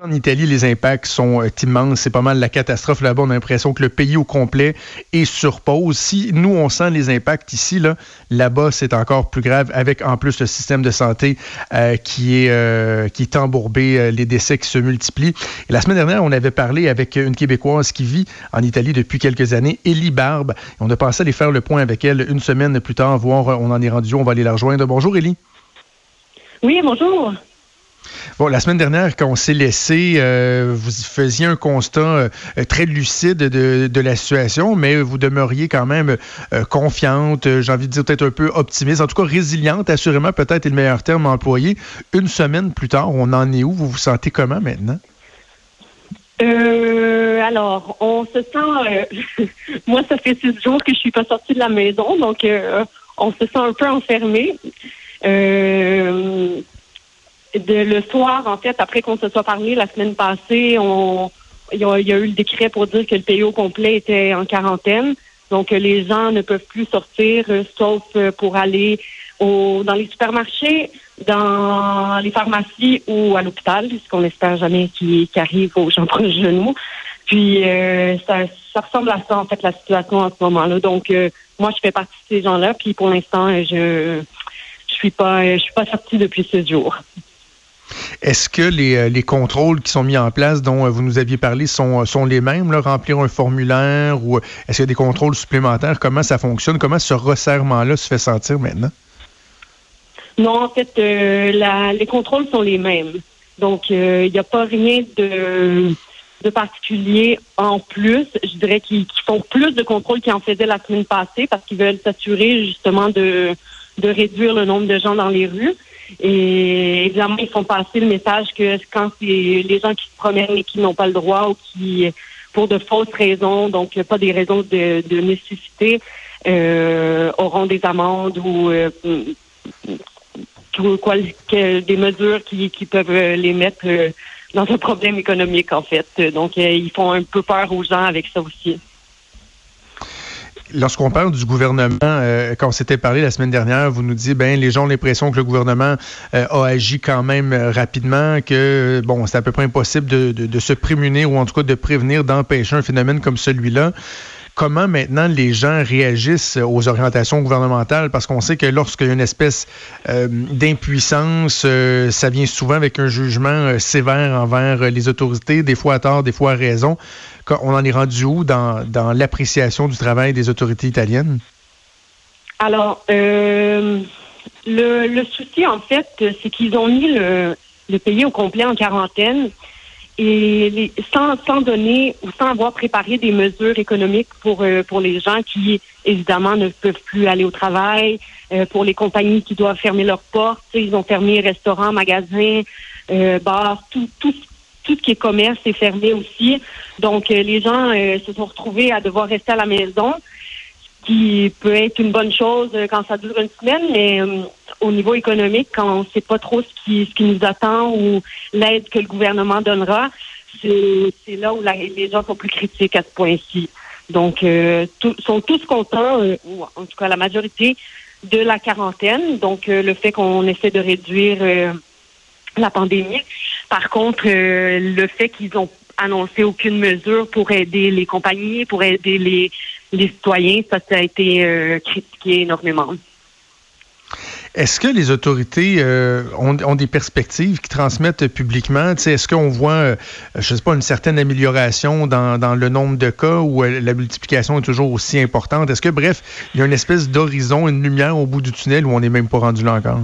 En Italie, les impacts sont euh, immenses. C'est pas mal la catastrophe là-bas. On a l'impression que le pays au complet est sur pause. Si nous, on sent les impacts ici, là, là-bas, c'est encore plus grave avec en plus le système de santé euh, qui, est, euh, qui est embourbé, les décès qui se multiplient. La semaine dernière, on avait parlé avec une Québécoise qui vit en Italie depuis quelques années, Élie Barbe. On a pensé aller faire le point avec elle une semaine plus tard, voir on en est rendu, on va aller la rejoindre. Bonjour, Élie. Oui, bonjour. Bon, la semaine dernière, quand on s'est laissé, euh, vous faisiez un constat euh, très lucide de, la situation, mais vous demeuriez quand même euh, confiante, j'ai envie de dire peut-être un peu optimiste, en tout cas résiliente, assurément, peut-être est le meilleur terme employé. Une semaine plus tard, on en est où? Vous vous sentez comment maintenant? alors, on se sent. moi, ça fait six jours que je suis pas sortie de la maison, donc on se sent un peu enfermé. Euh, le soir, en fait, après qu'on se soit parlé la semaine passée, on, il y, a, eu le décret pour dire que le pays au complet était en quarantaine. Donc, les gens ne peuvent plus sortir, euh, sauf euh, pour aller au, dans les supermarchés, dans les pharmacies ou à l'hôpital, puisqu'on espère jamais qu'il arrive aux gens proches de nous. Puis, euh, ça, ça, ressemble à ça, en fait, la situation en ce moment-là. Donc, moi, je fais partie de ces gens-là. Puis, pour l'instant, je je suis pas je suis pas sortie depuis ce jour. Est-ce que euh, les, contrôles qui sont mis en place, dont euh, vous nous aviez parlé, sont, sont les mêmes, remplir un formulaire ou est-ce qu'il y a des contrôles supplémentaires? Comment ça fonctionne? Comment ce resserrement-là se fait sentir maintenant? Non, en fait, euh, les contrôles sont les mêmes. Donc, il n'y a pas rien de, de particulier en plus. Je dirais qu'ils font plus de contrôles qu'ils en faisaient la semaine passée parce qu'ils veulent s'assurer justement de, de réduire le nombre de gens dans les rues. Et évidemment, ils font passer le message que quand c'est les gens qui se promènent et qui n'ont pas le droit ou qui, pour de fausses raisons, donc pas des raisons de, nécessité, euh, auront des amendes ou euh, quoi, des mesures qui, peuvent les mettre euh, dans un problème économique, en fait. Donc, ils font un peu peur aux gens avec ça aussi lorsqu'on parle du gouvernement, euh, quand on s'était parlé la semaine dernière, vous nous dites, ben les gens ont l'impression que le gouvernement euh, a agi quand même euh, rapidement, que bon, c'est à peu près impossible de, de, se prémunir ou en tout cas de prévenir, d'empêcher un phénomène comme celui-là comment maintenant les gens réagissent aux orientations gouvernementales, parce qu'on sait que lorsqu'il y a une espèce d'impuissance, ça vient souvent avec un jugement sévère envers les autorités, des fois à tort, des fois à raison. On en est rendu où dans, l'appréciation du travail des autorités italiennes? Alors, euh, le, souci, en fait, c'est qu'ils ont mis le, pays au complet en quarantaine et sans, donner ou sans avoir préparé des mesures économiques pour, euh, pour les gens qui, évidemment, ne peuvent plus aller au travail, euh, pour les compagnies qui doivent fermer leurs portes. Ils ont fermé restaurants, magasins, bars, tout, tout, tout ce qui est commerce est fermé aussi. Donc, euh, les gens euh, se sont retrouvés à devoir rester à la maison, qui peut être une bonne chose euh, quand ça dure une semaine, mais au niveau économique, quand on ne sait pas trop ce qui, ce qui nous attend ou l'aide que le gouvernement donnera, c'est là où les gens sont plus critiques à ce point-ci. Donc, tout, sont tous contents, ou en tout cas la majorité, de la quarantaine. Donc, le fait qu'on essaie de réduire la pandémie. Par contre, euh, le fait qu'ils n'ont annoncé aucune mesure pour aider les compagnies, pour aider les, citoyens, ça, ça a été euh, critiqué énormément. Est-ce que les autorités euh, ont, des perspectives qui transmettent publiquement? Est-ce qu'on voit, je sais pas, une certaine amélioration dans, dans, le nombre de cas où la multiplication est toujours aussi importante? Est-ce que, bref, il y a une espèce d'horizon, une lumière au bout du tunnel où on n'est même pas rendu là encore?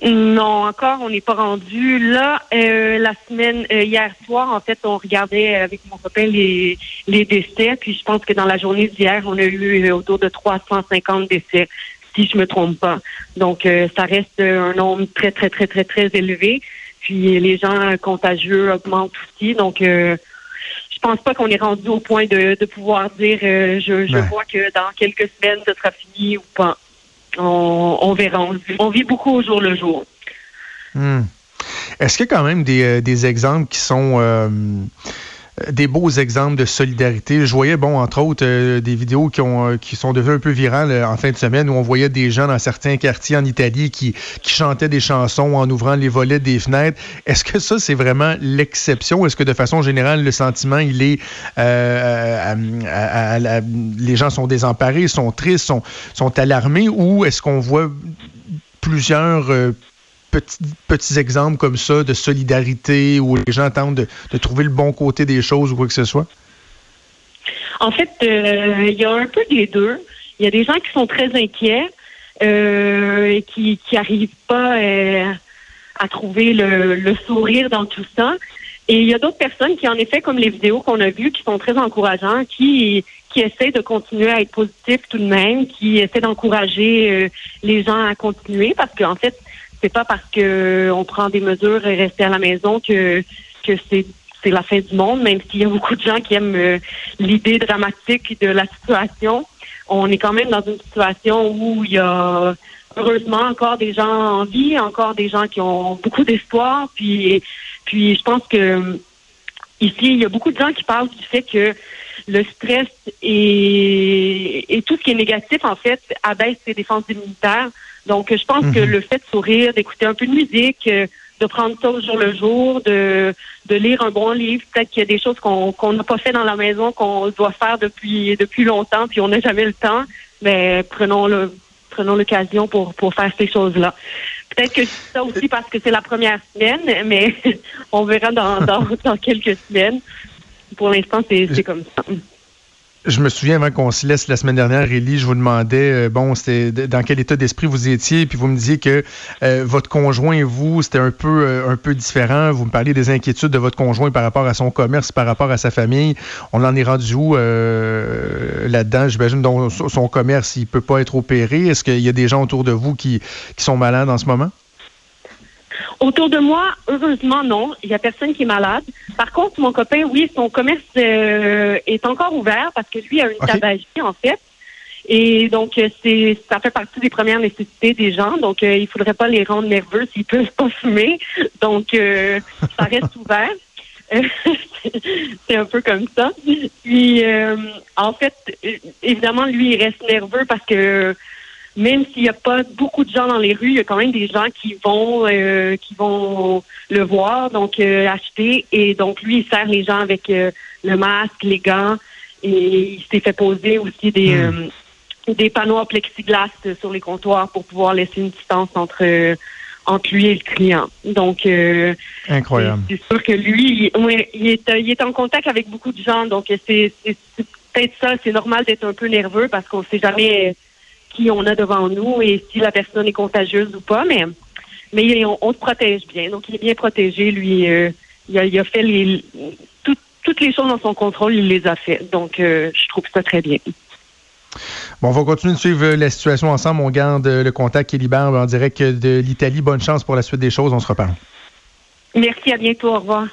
Non, encore, on n'est pas rendu. Là, euh, la semaine, euh, hier soir, en fait, on regardait avec mon copain les, les décès, puis je pense que dans la journée d'hier, on a eu euh, autour de 350 décès, si je me trompe pas. Donc, ça reste un nombre très, très, très, très, très élevé. Puis les gens contagieux augmentent aussi. Donc, je pense pas qu'on est rendu au point de, de pouvoir dire, je, je vois que dans quelques semaines, ce sera fini ou pas on, verra. On, vit beaucoup au jour le jour. Hmm. Est-ce qu'il y a quand même des, euh, exemples qui sont, euh, des beaux exemples de solidarité. Je voyais, bon, entre autres, euh, des vidéos qui, ont, euh, qui sont devenues un peu virales euh, en fin de semaine où on voyait des gens dans certains quartiers en Italie qui, qui chantaient des chansons en ouvrant les volets des fenêtres. Est-ce que ça, c'est vraiment l'exception? Est-ce que de façon générale, le sentiment, il est... les gens sont désemparés, sont tristes, sont, sont alarmés ou est-ce qu'on voit plusieurs petits, exemples comme ça de solidarité où les gens tentent de, trouver le bon côté des choses ou quoi que ce soit? En fait, euh, il y a un peu des deux. Il y a des gens qui sont très inquiets euh, et qui n'arrivent pas euh, à trouver le, sourire dans tout ça. Et il y a d'autres personnes qui, en effet, comme les vidéos qu'on a vues, qui sont très encourageantes, qui qui essaient de continuer à être positifs tout de même, qui essaient d'encourager les gens à continuer, parce qu'en fait, c'est pas parce que on prend des mesures et rester à la maison que que c'est c'est la fin du monde, même s'il y a beaucoup de gens qui aiment euh, l'idée dramatique de la situation. On est quand même dans une situation où il y a heureusement encore des gens en vie, encore des gens qui ont beaucoup d'espoir. Puis, puis je pense que ici, il y a beaucoup de gens qui parlent du fait que le stress et, et tout ce qui est négatif, en fait, abaisse ses défenses immunitaires. Donc, je pense que mhm. le fait de sourire, d'écouter un peu de musique, euh, de prendre ça au jour le jour, de, de lire un bon livre, peut-être qu'il y a des choses qu'on qu'on n'a pas fait dans la maison, qu'on doit faire depuis depuis longtemps, puis on n'a jamais le temps. Mais prenons le prenons l'occasion pour pour faire ces choses-là. Peut-être que ça aussi parce que c'est la première semaine, mais on verra dans, dans, dans quelques semaines. Pour l'instant, c'est comme ça. Je me souviens avant qu'on se laisse la semaine dernière, Élie, je vous demandais, euh, bon, c'était dans quel état d'esprit vous étiez, puis vous me disiez que euh, votre conjoint et vous, c'était un peu euh, un peu différent. Vous me parliez des inquiétudes de votre conjoint par rapport à son commerce, par rapport à sa famille. On en est rendu où là-dedans? J'imagine dont son commerce, il peut pas être opéré. Est-ce qu'il y a des gens autour de vous qui, qui sont malades en ce moment? Autour de moi, heureusement, non. Il n'y a personne qui est malade. Par contre, mon copain, oui, son commerce euh, est encore ouvert parce que lui a une tabagie, en fait. Et donc, euh, c'est ça fait partie des premières nécessités des gens. Donc, euh, il faudrait pas les rendre nerveux s'ils peuvent pas fumer. Donc, ça reste ouvert. c'est un peu comme ça. Puis, en fait, évidemment, lui, il reste nerveux parce que même s'il n'y a pas beaucoup de gens dans les rues, il y a quand même des gens qui vont euh, qui vont le voir, donc euh, acheter. Et donc lui, il sert les gens avec euh, le masque, les gants, et il s'est fait poser aussi des hmm. des panneaux en plexiglas sur les comptoirs pour pouvoir laisser une distance entre entre lui et le client. Donc incroyable. C'est sûr que lui, il, il, est il est en contact avec beaucoup de gens, donc c'est peut-être ça. C'est normal d'être un peu nerveux parce qu'on ne sait jamais qui on a devant nous et si la personne est contagieuse ou pas, mais mais on, se protège bien. Donc il est bien protégé, lui. Euh, il, a, il, a, fait les toutes les choses dans son contrôle, il les a fait. Donc euh, je trouve ça très bien. Bon, on va continuer de suivre la situation ensemble. On garde le contact qui est en direct de l'Italie. Bonne chance pour la suite des choses. On se reparle. Merci, à bientôt. Au revoir.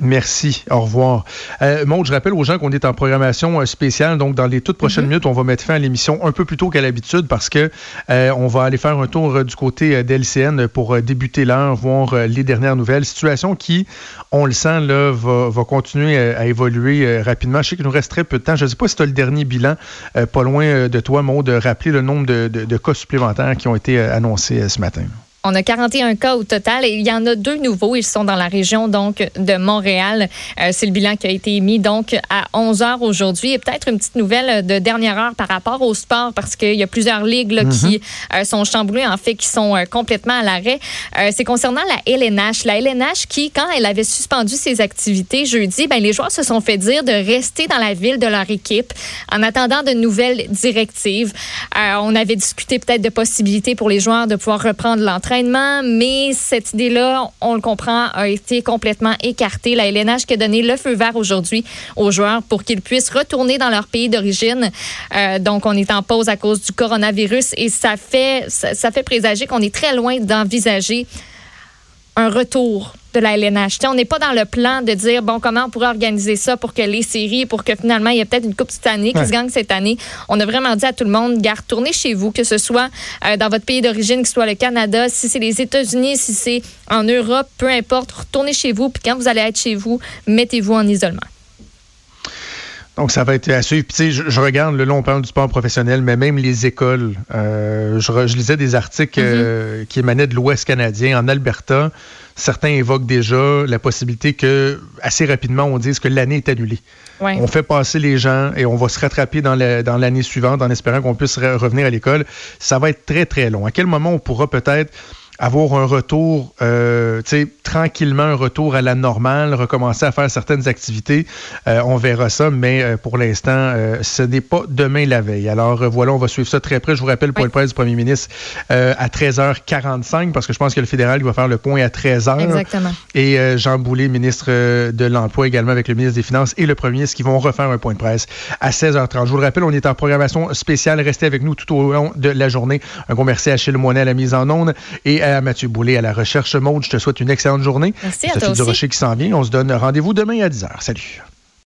Merci. Au revoir. Euh, je rappelle aux gens qu'on est en programmation euh, spéciale. Donc, dans les toutes prochaines mhm. minutes, on va mettre fin à l'émission un peu plus tôt qu'à l'habitude parce que euh, on va aller faire un tour du côté d'LCN pour débuter l'heure, voir les dernières nouvelles. Situation qui, on le sent, là, va, va continuer à, évoluer rapidement. Je sais qu'il nous reste très peu de temps. Je ne sais pas si tu as le dernier bilan, pas loin de toi, Maud, de rappeler le nombre de, de cas supplémentaires qui ont été annoncés ce matin. On a 41 cas au total et il y en a deux nouveaux. Ils sont dans la région donc de Montréal. Euh, c'est le bilan qui a été émis donc à 11 heures aujourd'hui. Et peut-être une petite nouvelle de dernière heure par rapport au sport parce qu'il y a plusieurs ligues qui mm-hmm. euh, sont chamboulées, en fait, qui sont euh, complètement à l'arrêt. c'est concernant la LNH. La LNH qui, quand elle avait suspendu ses activités jeudi, ben, les joueurs se sont fait dire de rester dans la ville de leur équipe en attendant de nouvelles directives. on avait discuté peut-être de possibilités pour les joueurs de pouvoir reprendre l'entraînement mais cette idée-là, on le comprend, a été complètement écartée. La LNH qui a donné le feu vert aujourd'hui aux joueurs pour qu'ils puissent retourner dans leur pays d'origine. Euh, donc, on est en pause à cause du coronavirus et ça fait, ça fait présager qu'on est très loin d'envisager un retour de la LNH. on n'est pas dans le plan de dire, bon, comment on pourrait organiser ça pour que les séries, pour que finalement, il y ait peut-être une Coupe cette année qui se gagne cette année. On a vraiment dit à tout le monde, garde, tournez chez vous, que ce soit euh, dans votre pays d'origine, que ce soit le Canada, si c'est les États-Unis, si c'est en Europe, peu importe, retournez chez vous. Puis quand vous allez être chez vous, mettez-vous en isolement. Donc, ça va être à suivre. Puis, tu sais, je, regarde, le long on parle du sport professionnel, mais même les écoles. Euh, je, lisais des articles euh, mm-hmm. qui émanaient de l'Ouest canadien, en Alberta. Certains évoquent déjà la possibilité que, assez rapidement, on dise que l'année est annulée. On fait passer les gens et on va se rattraper dans l'année suivante en espérant qu'on puisse revenir à l'école. Ça va être très, très long. À quel moment on pourra peut-être avoir un retour, euh, tu sais, tranquillement, un retour à la normale, recommencer à faire certaines activités. Euh, on verra ça, mais euh, pour l'instant, euh, ce n'est pas demain la veille. Alors voilà, on va suivre ça très près. Je vous rappelle, pour le presse du premier ministre à 13h45, parce que je pense que le fédéral va faire le point à 13h. Exactement. Et Jean Boulet, ministre de l'Emploi, également avec le ministre des Finances et le premier ministre, qui vont refaire un point de presse à 16h30. Je vous le rappelle, on est en programmation spéciale. Restez avec nous tout au long de la journée. Un gros merci à Achille Moinet à la mise en onde et à Mathieu Boulay à la recherche. Maude, je te souhaite une excellente journée. Merci à toi aussi. Rocher qui s'en vient. On se donne rendez-vous demain à 10h. Salut.